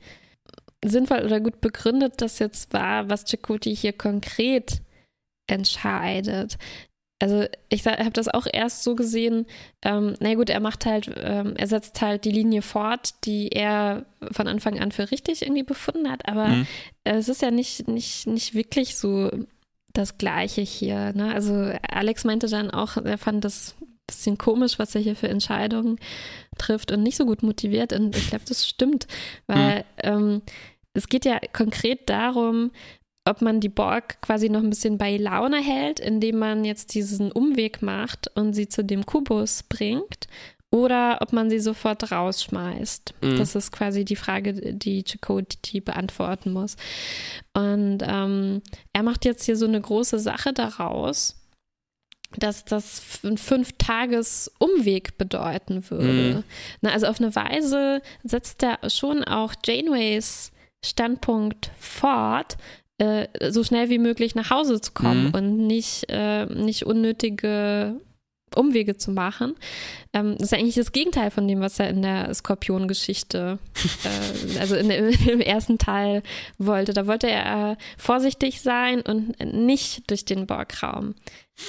sinnvoll oder gut begründet das jetzt war, was Chakoti hier konkret entscheidet. also ich habe das auch erst so gesehen, ähm, na gut, er macht halt, ähm, er setzt halt die Linie fort, die er von Anfang an für richtig irgendwie befunden hat, aber mhm. es ist ja nicht, nicht, nicht wirklich so das Gleiche hier. Ne? Also Alex meinte dann auch, er fand das bisschen komisch, was er hier für Entscheidungen trifft und nicht so gut motiviert und ich glaube, das stimmt, weil mhm. ähm, es geht ja konkret darum, ob man die Borg quasi noch ein bisschen bei Laune hält, indem man jetzt diesen Umweg macht und sie zu dem Kubus bringt, oder ob man sie sofort rausschmeißt. Mhm. Das ist quasi die Frage, die Chakotay beantworten muss. Und ähm, er macht jetzt hier so eine große Sache daraus, dass das ein Fünf-Tages-Umweg bedeuten würde. Mhm. Na, also auf eine Weise setzt er schon auch Janeways Standpunkt fort, äh, so schnell wie möglich nach Hause zu kommen mhm. und nicht, äh, nicht unnötige Umwege zu machen. Ähm, das ist eigentlich das Gegenteil von dem, was er in der Skorpion-Geschichte, äh, also in, im ersten Teil wollte. Da wollte er äh, vorsichtig sein und nicht durch den Borgraum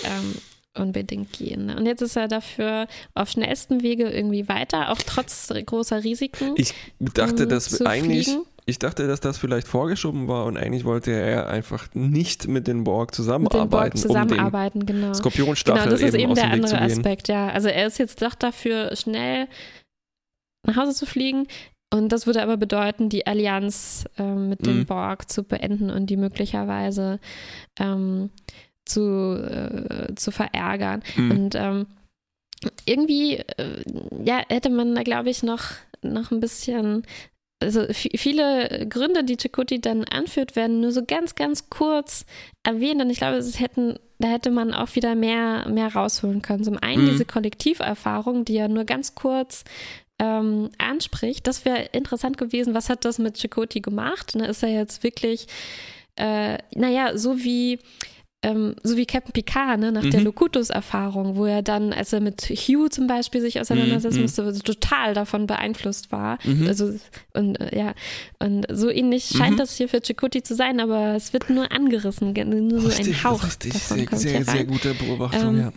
ähm, unbedingt gehen. Ne? Und jetzt ist er dafür auf schnellstem Wege irgendwie weiter, auch trotz großer Risiken. Ich dachte, um, dass eigentlich. Fliegen. Ich dachte, dass das vielleicht vorgeschoben war und eigentlich wollte er einfach nicht mit den Borg zusammenarbeiten. Mit den Borg zusammenarbeiten, um genau. Skorpionstachel genau, das ist eben, eben der andere Aspekt, ja. Also er ist jetzt doch dafür, schnell nach Hause zu fliegen. Und das würde aber bedeuten, die Allianz äh, mit dem mhm. Borg zu beenden und die möglicherweise ähm, zu, äh, zu verärgern. Mhm. Und ähm, irgendwie, äh, ja, hätte man da, glaube ich, noch, noch ein bisschen also viele Gründe, die Chakoti dann anführt, werden nur so ganz, ganz kurz erwähnt. Und ich glaube, es hätten, da hätte man auch wieder mehr, mehr rausholen können. Zum einen mhm. diese Kollektiverfahrung, die ja nur ganz kurz ähm, anspricht. Das wäre interessant gewesen. Was hat das mit Chakoti gemacht? Ne, ist er jetzt wirklich, äh, naja, so wie ähm, so wie Captain Picard, ne, nach mhm. der Locutus-Erfahrung, wo er dann, als er mit Hugh zum Beispiel sich auseinandersetzen mhm. musste, also total davon beeinflusst war. Mhm. Also, und äh, ja, und so ähnlich scheint mhm. das hier für Chakotay zu sein, aber es wird nur angerissen, nur so richtig, ein Hauch. Richtig, davon sehr, kommt sehr, sehr gute Beobachtung, ähm, ja.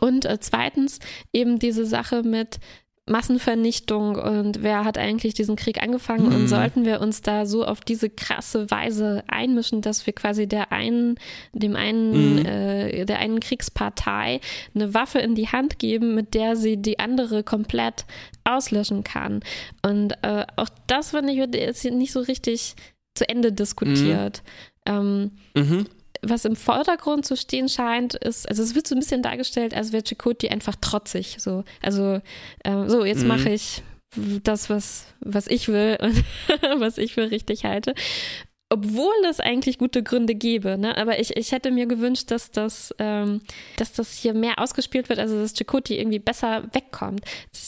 Und äh, zweitens eben diese Sache mit, Massenvernichtung und wer hat eigentlich diesen Krieg angefangen mhm. und sollten wir uns da so auf diese krasse Weise einmischen, dass wir quasi der einen, dem einen, mhm. äh, der einen Kriegspartei eine Waffe in die Hand geben, mit der sie die andere komplett auslöschen kann. Und äh, auch das, finde ich, wird jetzt nicht so richtig zu Ende diskutiert. Mhm. Ähm, mhm was im Vordergrund zu stehen scheint, ist, also es wird so ein bisschen dargestellt, als wäre Chakoti einfach trotzig. So, also, äh, so, jetzt mhm. mache ich das, was, was ich will und was ich für richtig halte. Obwohl es eigentlich gute Gründe gäbe, ne? aber ich, ich hätte mir gewünscht, dass das, ähm, dass das hier mehr ausgespielt wird, also dass Chakoti irgendwie besser wegkommt.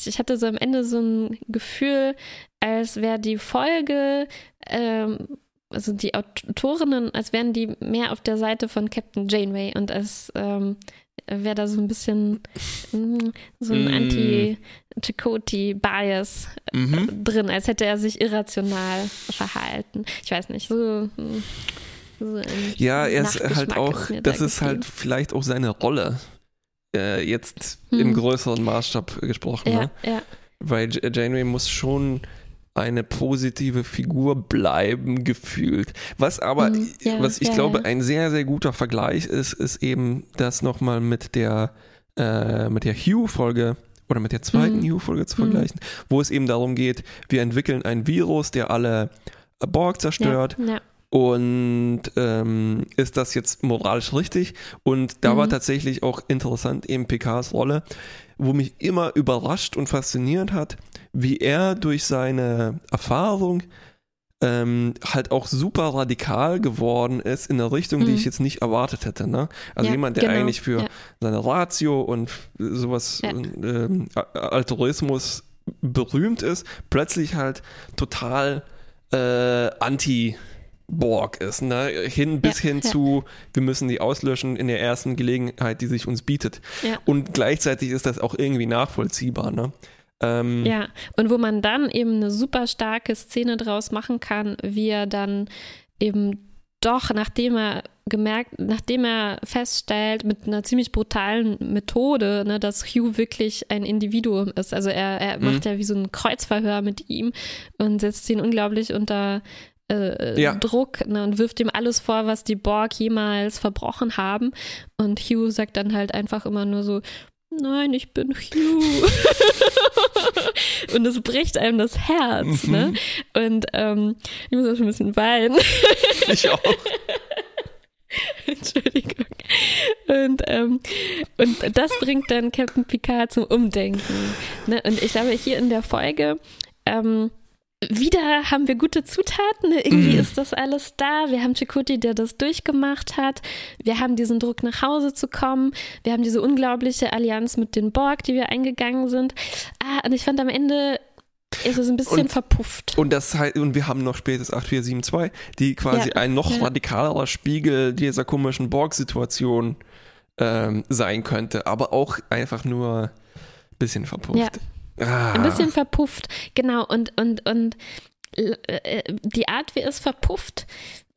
Ich hatte so am Ende so ein Gefühl, als wäre die Folge ähm, also die Autorinnen, als wären die mehr auf der Seite von Captain Janeway und als ähm, wäre da so ein bisschen mm, so ein mm. Anti-Chakoti-Bias äh, mhm. drin, als hätte er sich irrational verhalten. Ich weiß nicht, so. So ja, er ist halt auch, ist das da ist halt vielleicht auch seine Rolle, äh, jetzt hm. im größeren Maßstab gesprochen. Ja, ne? ja. Weil Janeway muss schon eine positive Figur bleiben gefühlt. Was aber, mhm, ja, was ich ja, glaube, ja. ein sehr, sehr guter Vergleich ist, ist eben das nochmal mit der, äh, mit der Hugh-Folge oder mit der zweiten mhm. Hugh-Folge zu vergleichen, mhm. wo es eben darum geht, wir entwickeln ein Virus, der alle Borg zerstört. Und ähm, ist das jetzt moralisch richtig? Und da war mhm. tatsächlich auch interessant eben PKs Rolle, wo mich immer überrascht und fasziniert hat, wie er durch seine Erfahrung ähm, halt auch super radikal geworden ist in eine Richtung, mhm. die ich jetzt nicht erwartet hätte. Ne? Also ja, jemand, der genau. eigentlich für ja. seine Ratio und sowas, ja. ähm, Altruismus berühmt ist, plötzlich halt total äh, anti Borg ist, ne? Hin bis hin zu, wir müssen die auslöschen in der ersten Gelegenheit, die sich uns bietet. Und gleichzeitig ist das auch irgendwie nachvollziehbar, ne? Ähm, ja, und wo man dann eben eine super starke Szene draus machen kann, wie er dann eben doch, nachdem er gemerkt, nachdem er feststellt, mit einer ziemlich brutalen Methode, ne, dass Hugh wirklich ein Individuum ist. Also er, er mhm. macht ja wie so ein Kreuzverhör mit ihm und setzt ihn unglaublich unter äh, ja. Druck ne, und wirft ihm alles vor, was die Borg jemals verbrochen haben. Und Hugh sagt dann halt einfach immer nur so, nein, ich bin Hugh. und es bricht einem das Herz, ne? mhm. ne? Und ähm, ich muss auch schon ein bisschen weinen. ich auch. Entschuldigung. Und, ähm, und das bringt dann Captain Picard zum Umdenken. Ne? Und ich glaube, hier in der Folge ähm, wieder haben wir gute Zutaten. Ne? Irgendwie mm. ist das alles da. Wir haben Chakoti, der das durchgemacht hat. Wir haben diesen Druck, nach Hause zu kommen. Wir haben diese unglaubliche Allianz mit den Borg, die wir eingegangen sind. Ah, und ich fand am Ende ist es ein bisschen und, verpufft. Und, das heißt, und wir haben noch spätes 8472, die quasi ja, ein noch ja. radikalerer Spiegel dieser komischen Borg-Situation ähm, sein könnte, aber auch einfach nur ein bisschen verpufft. Ja. Ah. Ein bisschen verpufft, genau. Und, und, und äh, die Art, wie es verpufft,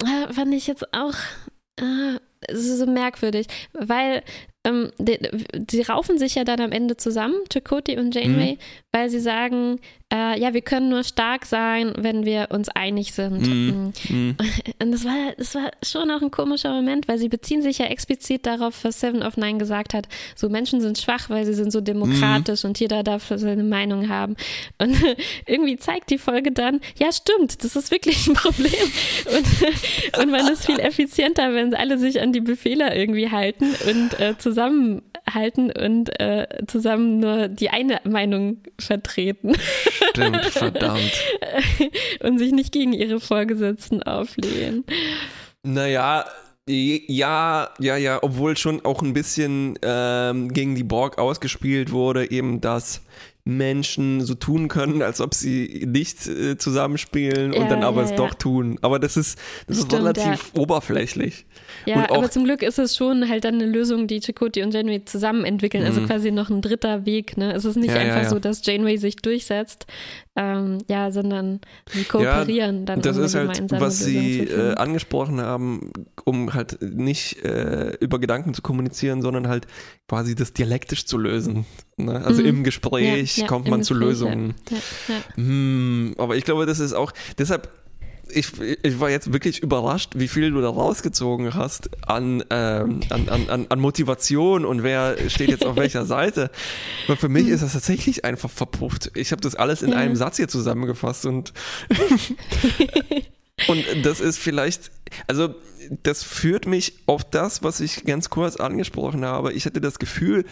äh, fand ich jetzt auch äh, so merkwürdig, weil ähm, die, sie raufen sich ja dann am Ende zusammen, Chakoti und Janeway, mhm. weil sie sagen, äh, ja, wir können nur stark sein, wenn wir uns einig sind. Mhm. Mhm. Und das war, das war schon auch ein komischer Moment, weil sie beziehen sich ja explizit darauf, was Seven of Nine gesagt hat. So Menschen sind schwach, weil sie sind so demokratisch mhm. und jeder darf seine Meinung haben. Und irgendwie zeigt die Folge dann, ja, stimmt, das ist wirklich ein Problem. Und, und man ist viel effizienter, wenn alle sich an die Befehle irgendwie halten und äh, zusammenhalten und äh, zusammen nur die eine Meinung vertreten. Stimmt, verdammt. und sich nicht gegen ihre Vorgesetzten auflehnen. Naja, ja, ja, ja, obwohl schon auch ein bisschen ähm, gegen die Borg ausgespielt wurde, eben dass Menschen so tun können, als ob sie nicht äh, zusammenspielen ja, und dann aber ja, es ja. doch tun. Aber das ist, das Stimmt, ist relativ oberflächlich. Ja, auch, aber zum Glück ist es schon halt dann eine Lösung, die Chakotay und Janeway zusammen entwickeln. Also mhm. quasi noch ein dritter Weg. Ne? Es ist nicht einfach so, dass Janeway sich durchsetzt, ähm, ja, sondern sie kooperieren dann. Das ist halt, was Sie äh, angesprochen haben, um halt nicht äh, über Gedanken zu kommunizieren, sondern halt quasi das dialektisch zu lösen. Ne? Also mhm. im Gespräch ja, ja, kommt man zu Gespräch, Lösungen. Ja, hm, aber ich glaube, das ist auch, deshalb ich, ich war jetzt wirklich überrascht, wie viel du da rausgezogen hast an, ähm, an, an, an Motivation und wer steht jetzt auf welcher Seite. Aber für mich ist das tatsächlich einfach verpufft. Ich habe das alles in ja. einem Satz hier zusammengefasst und, und das ist vielleicht, also das führt mich auf das, was ich ganz kurz angesprochen habe. Ich hatte das Gefühl,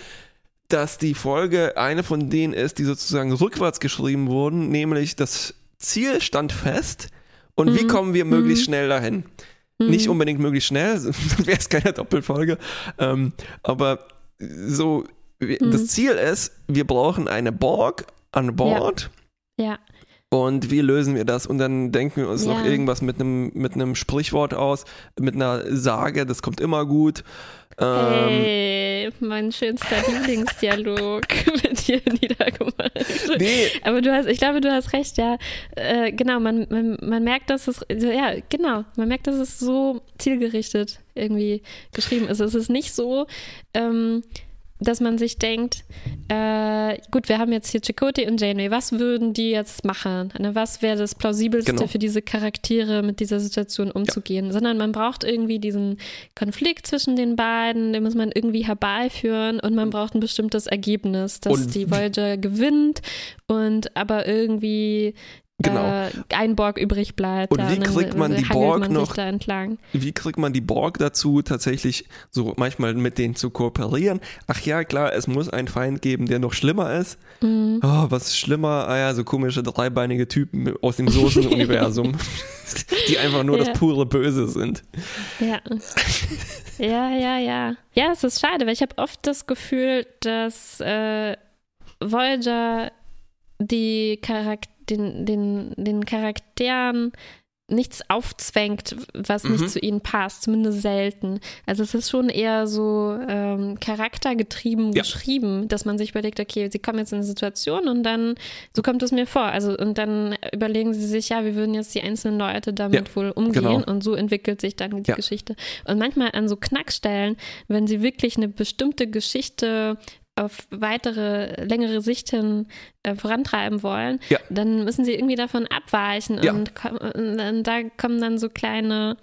dass die Folge eine von denen ist, die sozusagen rückwärts geschrieben wurden, nämlich das Ziel stand fest, und mhm. wie kommen wir möglichst mhm. schnell dahin? Mhm. Nicht unbedingt möglichst schnell, sonst wäre es keine Doppelfolge. Ähm, aber so, mhm. das Ziel ist, wir brauchen eine Borg an Bord. Ja. ja. Und wie lösen wir das? Und dann denken wir uns ja. noch irgendwas mit einem mit einem Sprichwort aus, mit einer Sage, das kommt immer gut. Ähm, hey, mein schönster Lieblingsdialog wird hier niedergemacht. Nee. Aber du hast, ich glaube, du hast recht, ja. Äh, genau, man, man, man merkt, dass es, ja, genau, man merkt, dass es so zielgerichtet irgendwie geschrieben ist. Es ist nicht so, ähm, dass man sich denkt, äh, gut, wir haben jetzt hier Chakotay und Janeway, was würden die jetzt machen? Ne, was wäre das Plausibelste genau. für diese Charaktere, mit dieser Situation umzugehen? Ja. Sondern man braucht irgendwie diesen Konflikt zwischen den beiden, den muss man irgendwie herbeiführen und man braucht ein bestimmtes Ergebnis, dass und die Voyager gewinnt und aber irgendwie genau. äh, ein Borg übrig bleibt. Und wie kriegt man die Borg man noch? Wie kriegt man die Borg dazu, tatsächlich so manchmal mit denen zu kooperieren? Ach ja, klar, es muss einen Feind geben, der noch schlimmer ist. Mhm. Oh, was ist schlimmer? Ah ja, so komische dreibeinige Typen aus dem Soßen-Universum, die einfach nur ja. das pure Böse sind. Ja. Ja, ja, ja. Ja, es ist schade, weil ich habe oft das Gefühl, dass äh, Voyager die Charakter den, den, den Charakteren nichts aufzwängt, was nicht Mhm. zu ihnen passt, zumindest selten. Also es ist schon eher so ähm, charaktergetrieben Ja. geschrieben, dass man sich überlegt, okay, sie kommen jetzt in eine Situation und dann, so kommt es mir vor. Also und dann überlegen sie sich, ja, wie würden jetzt die einzelnen Leute damit Ja, wohl umgehen genau. und so entwickelt sich dann die Ja. Geschichte. Und manchmal an so Knackstellen, wenn sie wirklich eine bestimmte Geschichte auf weitere, längere Sicht hin äh, vorantreiben wollen, Ja. dann müssen sie irgendwie davon abweichen Ja. und, und, dann- da kommen dann so kleine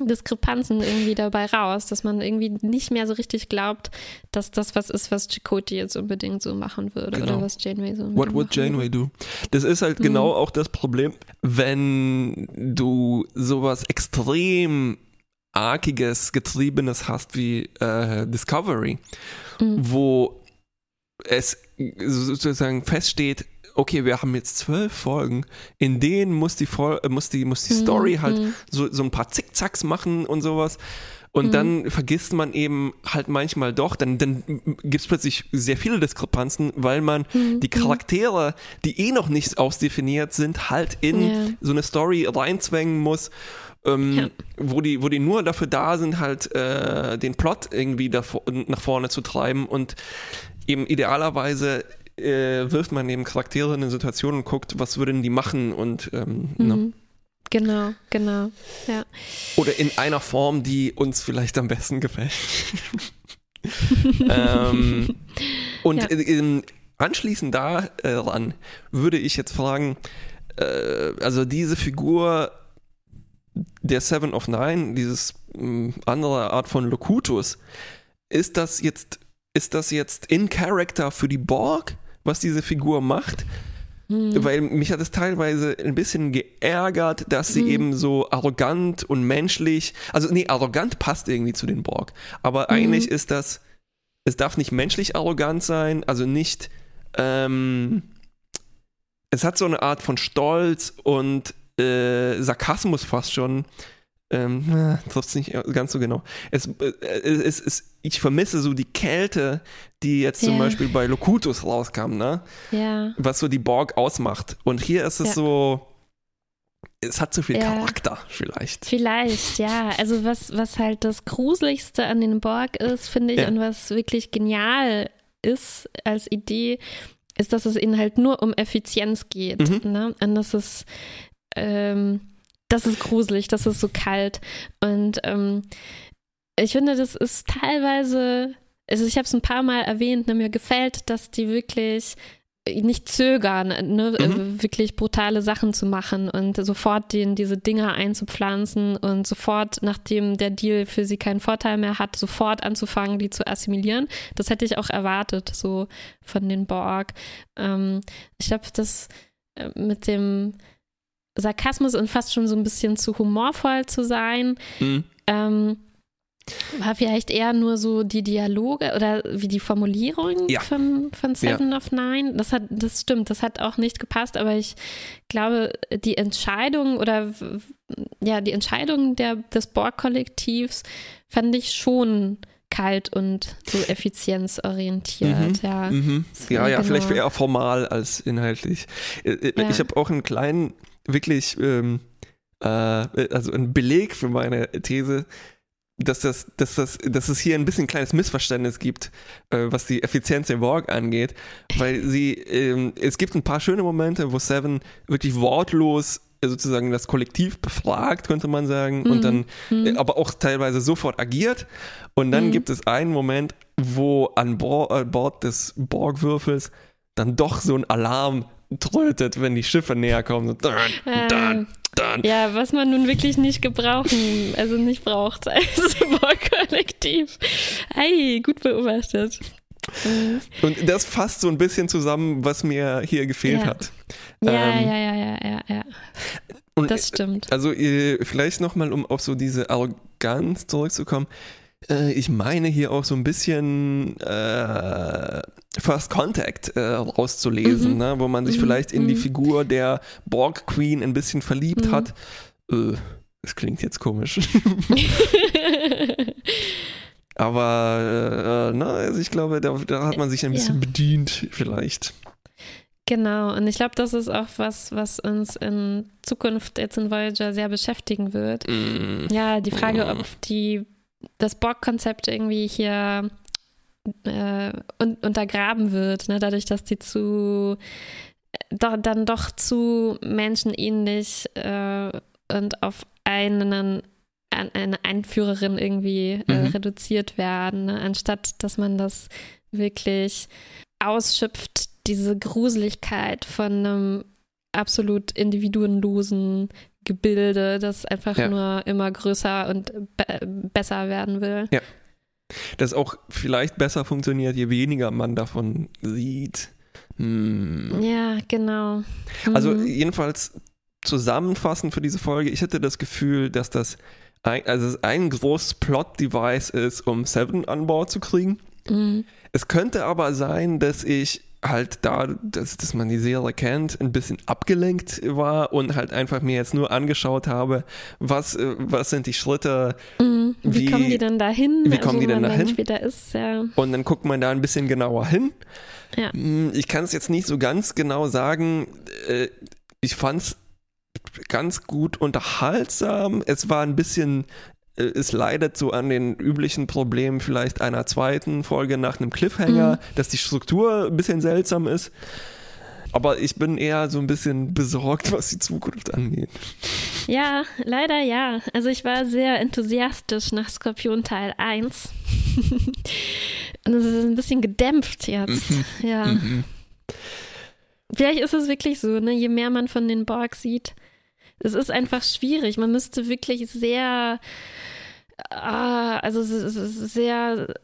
Diskrepanzen irgendwie dabei raus, dass man irgendwie nicht mehr so richtig glaubt, dass das was ist, was Chakotay jetzt unbedingt so machen würde Genau. oder was Janeway so What would würde. Janeway do? Das ist halt Mhm. genau auch das Problem, wenn du sowas extrem arkiges, getriebenes hast wie äh, Discovery, Mhm. wo es sozusagen feststeht, okay, wir haben jetzt zwölf Folgen, in denen muss die, Fol äh, muss die, muss die Story Mhm, halt mhm. so, so ein paar Zickzacks machen und sowas. Und Mhm. dann vergisst man eben halt manchmal doch, dann, dann gibt es plötzlich sehr viele Diskrepanzen, weil man Mhm, die Charaktere, die eh noch nicht ausdefiniert sind, halt in Ja. so eine Story reinzwängen muss, ähm, Ja. wo, die, wo die nur dafür da sind, halt äh, den Plot irgendwie davor, nach vorne zu treiben und eben idealerweise äh, wirft man eben Charaktere in eine Situation und guckt, was würden die machen und ähm, ne? Genau, genau. Ja. oder in einer Form, die uns vielleicht am besten gefällt. ähm, und Ja. äh, ähm, anschließend daran würde ich jetzt fragen, äh, also diese Figur der Seven of Nine, dieses mh, andere Art von Locutus, ist das jetzt, ist das jetzt in Character für die Borg, was diese Figur macht? Mhm. Weil mich hat es teilweise ein bisschen geärgert, dass sie Mhm. eben so arrogant und menschlich, also nee, arrogant passt irgendwie zu den Borg, aber Mhm. eigentlich ist das, es darf nicht menschlich arrogant sein, also nicht, ähm, es hat so eine Art von Stolz und äh, Sarkasmus fast schon. Ähm, trifft es nicht ganz so genau. Es, äh, es, es, ich vermisse so die Kälte, die jetzt zum Ja. Beispiel bei Locutus rauskam, ne? Ja. was so die Borg ausmacht. Und hier ist es Ja. so, es hat zu viel Ja. Charakter vielleicht. Vielleicht, ja. Also was, was halt das Gruseligste an den Borg ist, finde ich, und was wirklich genial ist als Idee, ist, dass es ihnen halt nur um Effizienz geht. Mhm. Ne? Und das ist, ähm, das ist gruselig, das ist so kalt. Und ähm, ich finde, das ist teilweise, also ich habe es ein paar Mal erwähnt, ne, mir gefällt, dass die wirklich nicht zögern, ne, Mhm. äh, wirklich brutale Sachen zu machen und sofort den, diese Dinger einzupflanzen und sofort, nachdem der Deal für sie keinen Vorteil mehr hat, sofort anzufangen, die zu assimilieren. Das hätte ich auch erwartet, so von den Borg. Ähm, ich glaube, das äh, mit dem Sarkasmus und fast schon so ein bisschen zu humorvoll zu sein, Mhm. ähm, war vielleicht eher nur so die Dialoge oder wie die Formulierung Ja. von, von Seven of Nine. Das hat, das stimmt, das hat auch nicht gepasst, aber ich glaube, die Entscheidung oder ja, die Entscheidung der, des Borg-Kollektivs fand ich schon kalt und so effizienzorientiert, ja. Mhm. Ja, ja, genau. vielleicht eher formal als inhaltlich. Äh, äh, Ja. Ich habe auch einen kleinen, wirklich, ähm, äh, also einen Beleg für meine These, dass, das, dass, das, dass es hier ein bisschen ein kleines Missverständnis gibt, äh, was die Effizienz der Borg angeht, weil sie, ähm, es gibt ein paar schöne Momente, wo Seven wirklich wortlos äh, sozusagen das Kollektiv befragt, könnte man sagen, und dann Mhm. äh, aber auch teilweise sofort agiert. Und dann Mhm. gibt es einen Moment, wo an Bo äh, Bord des Borgwürfels dann doch so ein Alarm trötet, wenn die Schiffe näher kommen. So, dun, dun, dun. Ja, was man nun wirklich nicht gebrauchen, also nicht braucht als Borg-Kollektiv. Ei, gut beobachtet. Und das fasst so ein bisschen zusammen, was mir hier gefehlt Ja. hat. Ja, Ähm, ja, ja, ja, ja, ja. Und Das stimmt. Also äh, vielleicht nochmal, um auf so diese Arroganz zurückzukommen. Äh, ich meine hier auch so ein bisschen äh, First Contact äh, rauszulesen, Mhm. ne? wo man sich Mhm, vielleicht in die mhm. Figur der Borg Queen ein bisschen verliebt Mhm. hat. Äh, das klingt jetzt komisch. Aber äh, äh, ne, also ich glaube, da, da hat man sich ein bisschen Ja. bedient vielleicht. Genau, und ich glaube, das ist auch was, was uns in Zukunft jetzt in Voyager sehr beschäftigen wird. Mm. Ja, die Frage, ob die das Borg-Konzept irgendwie hier äh, un untergraben wird, ne? dadurch, dass die zu doch, dann doch zu menschenähnlich äh, und auf einen an eine Einführerin irgendwie äh, Mhm. reduziert werden, ne? anstatt dass man das wirklich ausschöpft, diese Gruseligkeit von einem absolut individuenlosen Gebilde, das einfach Ja. nur immer größer und be besser werden will. Das auch vielleicht besser funktioniert, je weniger man davon sieht. Hm. Ja, genau. Also Mhm. jedenfalls zusammenfassend für diese Folge, ich hatte das Gefühl, dass das ein, also ein großes Plot-Device ist, um Seven an Bord zu kriegen. Mhm. Es könnte aber sein, dass ich halt da, dass, dass man die Serie kennt, ein bisschen abgelenkt war und halt einfach mir jetzt nur angeschaut habe, was, äh, was sind die Schritte Mhm. Wie, Wie- kommen die denn dahin? wie kommen die denn dahin? später ist, ja. und dann guckt man da ein bisschen genauer hin. Ja. Hm, Ich kann es jetzt nicht so ganz genau sagen. Äh, Ich fand es ganz gut unterhaltsam. Es war ein bisschen, es leidet so an den üblichen Problemen vielleicht einer zweiten Folge nach einem Cliffhanger, Mhm. dass die Struktur ein bisschen seltsam ist. Aber ich bin eher so ein bisschen besorgt, was die Zukunft angeht. Ja, leider ja. Also ich war sehr enthusiastisch nach Skorpion Teil 1. Und es ist ein bisschen gedämpft jetzt. Ja. Mhm. Vielleicht ist es wirklich so, ne? Je mehr man von den Borg sieht. Es ist einfach schwierig. Man müsste wirklich sehr, ah, also sehr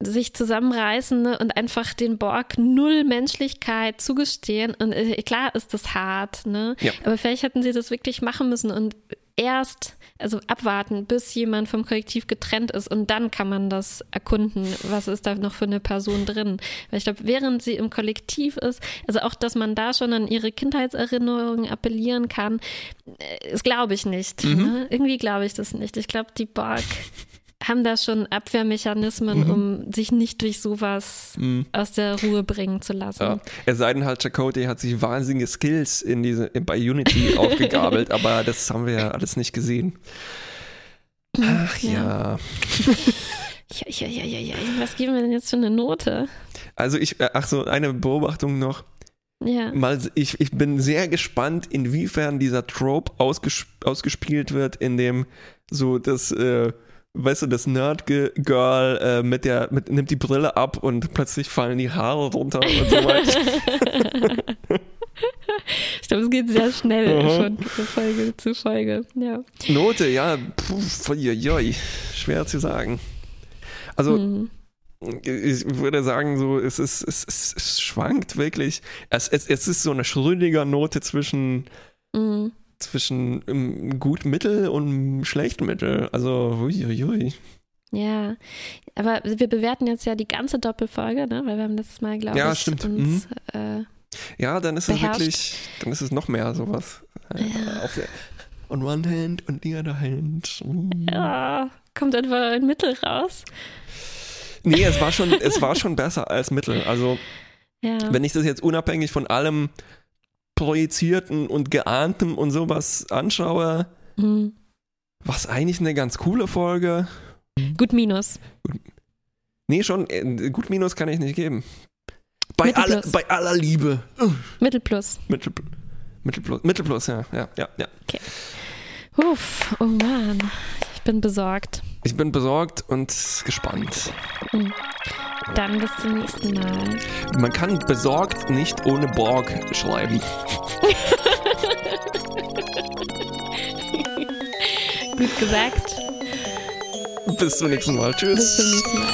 sich zusammenreißen ne, und einfach den Borg null Menschlichkeit zugestehen. Und äh, klar ist das hart, ne? Ja. Aber vielleicht hätten sie das wirklich machen müssen und erst, also abwarten, bis jemand vom Kollektiv getrennt ist und dann kann man das erkunden, was ist da noch für eine Person drin. Weil ich glaube, während sie im Kollektiv ist, also auch, dass man da schon an ihre Kindheitserinnerungen appellieren kann, äh, das glaube ich nicht. Mhm. Ne? Irgendwie glaube ich das nicht. Ich glaube, die Borg haben da schon Abwehrmechanismen, Mhm. um sich nicht durch sowas Mhm. aus der Ruhe bringen zu lassen. Ja. Es sei denn halt, Chakotay hat sich wahnsinnige Skills in diese, bei Unity aufgegabelt, aber das haben wir ja alles nicht gesehen. Ach ja. Ja, ja, ja, ja, ja. Was geben wir denn jetzt für eine Note? Also ich, äh, ach so, eine Beobachtung noch. Ja. Mal, ich, ich bin sehr gespannt, inwiefern dieser Trope ausges ausgespielt wird, in dem so das, äh, weißt du, das Nerd-Girl äh, mit der, mit, nimmt die Brille ab und plötzlich fallen die Haare runter und so weiter. Ich glaube, es geht sehr schnell Mhm. von Folge zu Folge. Ja. Note, ja, puh, joi, schwer zu sagen. Also, Mhm. ich würde sagen, so, es ist, es, es, es schwankt wirklich. Es, es, es ist so eine schrödiger Note zwischen, Mhm. Zwischen ähm, gut Mittel und schlecht Mittel. Also, uiuiui. Ja, aber wir bewerten jetzt ja die ganze Doppelfolge, ne? weil wir haben letztes Mal, glaube Ja, ich, stimmt. uns äh, Ja, dann ist es Beherrscht. wirklich, dann ist es noch mehr sowas. Äh, Ja. Auf der, on one hand und the other hand. Mm. ja, kommt einfach ein Mittel raus. Nee, es war schon, es war schon besser als Mittel. Also, Ja. wenn ich das jetzt unabhängig von allem Projizierten und Geahntem und sowas anschaue, Mhm. war es eigentlich eine ganz coole Folge. Gut minus. Nee, schon, äh, gut Minus kann ich nicht geben. Bei, aller, bei aller Liebe. Uh, Mittel plus. Mittel, Mittelplus, Mittelplus, ja, ja, ja, ja. Uff, oh Mann. Ich bin besorgt. Ich bin besorgt und gespannt. Hm. Dann bis zum nächsten Mal. Man kann besorgt nicht ohne Borg schreiben. Gut gesagt. Bis zum nächsten Mal. Tschüss. Bis zum nächsten Mal.